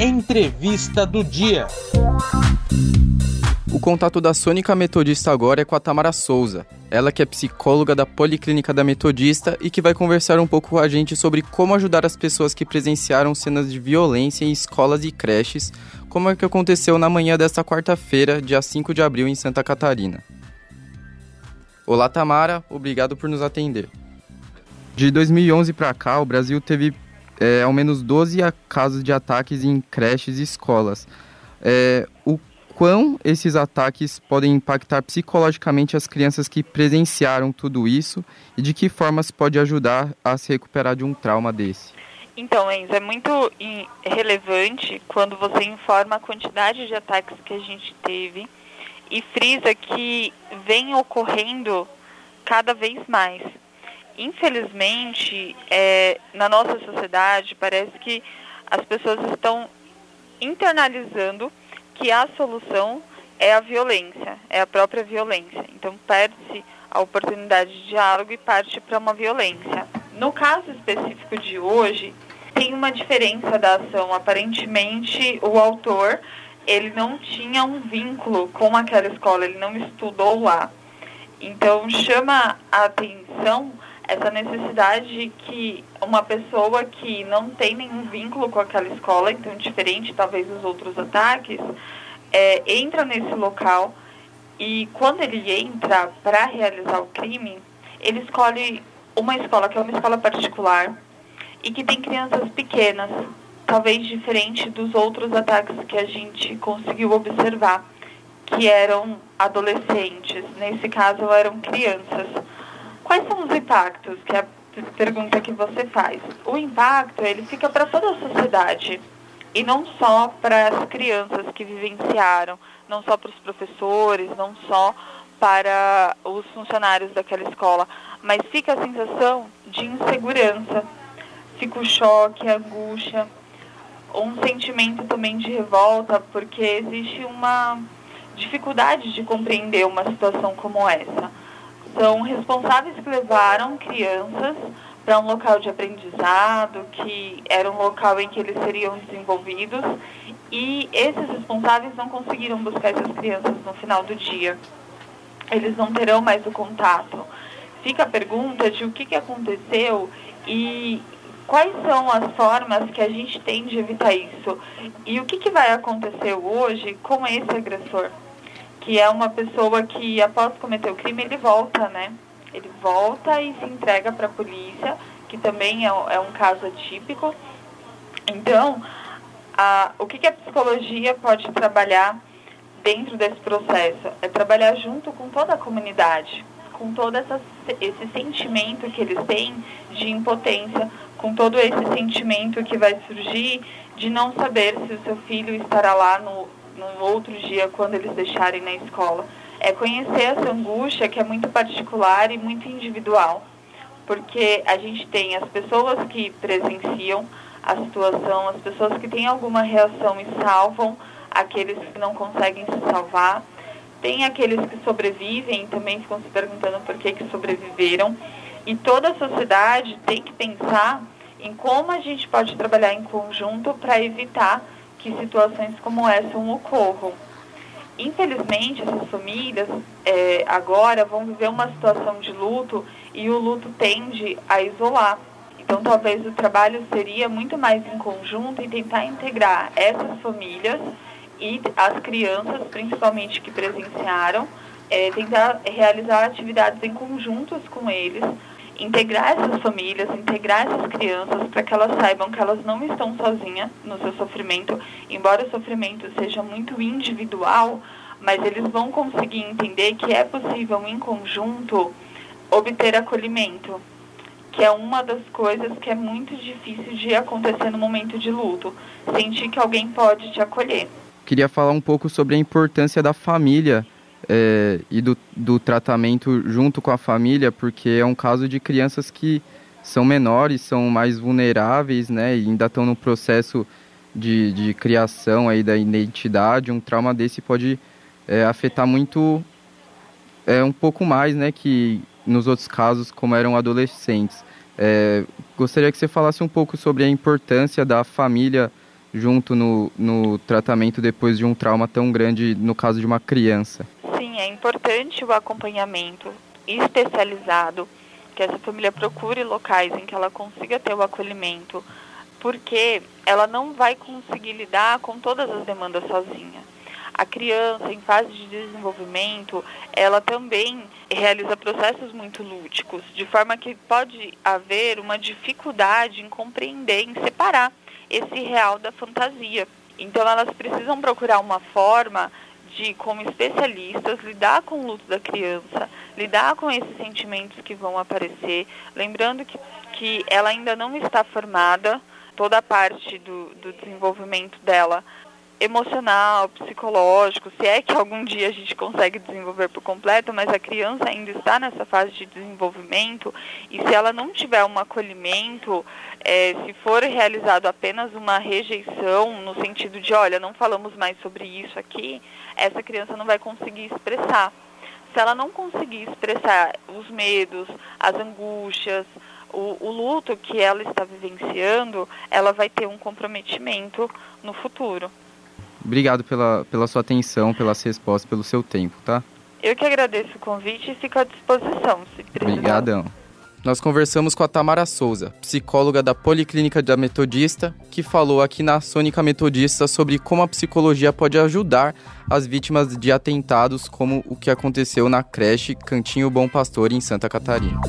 Entrevista do dia. O contato da Sônica Metodista agora é com a Tamara Souza, ela que é psicóloga da Policlínica da Metodista e que vai conversar um pouco com a gente sobre como ajudar as pessoas que presenciaram cenas de violência em escolas e creches, como é que aconteceu na manhã desta quarta-feira, dia 5 de abril, em Santa Catarina. Olá, Tamara, obrigado por nos atender. De 2011 para cá, o Brasil teve é, ao menos 12 casos de ataques em creches e escolas. É, o quão esses ataques podem impactar psicologicamente as crianças que presenciaram tudo isso e de que formas pode ajudar a se recuperar de um trauma desse? Então, Enzo, é muito relevante quando você informa a quantidade de ataques que a gente teve e frisa que vem ocorrendo cada vez mais. Infelizmente, é, na nossa sociedade, parece que as pessoas estão internalizando que a solução é a violência, é a própria violência. Então perde-se a oportunidade de diálogo e parte para uma violência. No caso específico de hoje, tem uma diferença da ação. Aparentemente, o autor ele não tinha um vínculo com aquela escola, ele não estudou lá. Então chama a atenção essa necessidade que uma pessoa que não tem nenhum vínculo com aquela escola, então diferente talvez dos outros ataques, é, entra nesse local e quando ele entra para realizar o crime, ele escolhe uma escola que é uma escola particular e que tem crianças pequenas, talvez diferente dos outros ataques que a gente conseguiu observar, que eram adolescentes, nesse caso eram crianças. Quais são os impactos que é a pergunta que você faz? O impacto, ele fica para toda a sociedade. E não só para as crianças que vivenciaram, não só para os professores, não só para os funcionários daquela escola, mas fica a sensação de insegurança, fica o choque, a angústia, um sentimento também de revolta, porque existe uma dificuldade de compreender uma situação como essa são responsáveis que levaram crianças para um local de aprendizado, que era um local em que eles seriam desenvolvidos, e esses responsáveis não conseguiram buscar essas crianças no final do dia. Eles não terão mais o contato. Fica a pergunta de o que, que aconteceu e quais são as formas que a gente tem de evitar isso. E o que, que vai acontecer hoje com esse agressor? Que é uma pessoa que após cometer o crime ele volta, né? Ele volta e se entrega para a polícia, que também é, é, um caso atípico. Então, a, o que, que a psicologia pode trabalhar dentro desse processo? É trabalhar junto com toda a comunidade, com todo essa, esse sentimento que eles têm de impotência, com todo esse sentimento que vai surgir de não saber se o seu filho estará lá no, no outro dia quando eles deixarem na escola. É conhecer essa angústia que é muito particular e muito individual, porque a gente tem as pessoas que presenciam a situação, as pessoas que têm alguma reação e salvam aqueles que não conseguem se salvar, tem aqueles que sobrevivem e também ficam se perguntando por que, que sobreviveram. E toda a sociedade tem que pensar em como a gente pode trabalhar em conjunto para evitar que situações como essa ocorram. Infelizmente, essas famílias é, agora vão viver uma situação de luto e o luto tende a isolar. Então, talvez o trabalho seria muito mais em conjunto e tentar integrar essas famílias e as crianças, principalmente que presenciaram, é, tentar realizar atividades em conjuntos com eles integrar essas famílias, integrar essas crianças para que elas saibam que elas não estão sozinhas no seu sofrimento, embora o sofrimento seja muito individual, mas eles vão conseguir entender que é possível em conjunto obter acolhimento, que é uma das coisas que é muito difícil de acontecer no momento de luto, sentir que alguém pode te acolher. Queria falar um pouco sobre a importância da família é, e do, do tratamento junto com a família, porque é um caso de crianças que são menores, são mais vulneráveis, né, e ainda estão no processo de, de criação aí da identidade. Um trauma desse pode é, afetar muito, é, um pouco mais, né, que nos outros casos, como eram adolescentes. É, gostaria que você falasse um pouco sobre a importância da família junto no, no tratamento depois de um trauma tão grande no caso de uma criança. É importante o acompanhamento especializado, que essa família procure locais em que ela consiga ter o acolhimento, porque ela não vai conseguir lidar com todas as demandas sozinha. A criança em fase de desenvolvimento, ela também realiza processos muito lúdicos, de forma que pode haver uma dificuldade em compreender, em separar esse real da fantasia. Então elas precisam procurar uma forma de, como especialistas, lidar com o luto da criança, lidar com esses sentimentos que vão aparecer, lembrando que, que ela ainda não está formada, toda a parte do, do desenvolvimento dela emocional, psicológico, se é que algum dia a gente consegue desenvolver por completo, mas a criança ainda está nessa fase de desenvolvimento e se ela não tiver um acolhimento, é, se for realizado apenas uma rejeição no sentido de, olha, não falamos mais sobre isso aqui, essa criança não vai conseguir expressar. Se ela não conseguir expressar os medos, as angústias, o, o luto que ela está vivenciando, ela vai ter um comprometimento no futuro. Obrigado pela, pela sua atenção, pelas respostas, pelo seu tempo, tá? Eu que agradeço o convite e fico à disposição, se precisar. Obrigadão. Nós conversamos com a Tamara Souza, psicóloga da Policlínica da Metodista, que falou aqui na Sônica Metodista sobre como a psicologia pode ajudar as vítimas de atentados, como o que aconteceu na creche Cantinho Bom Pastor, em Santa Catarina.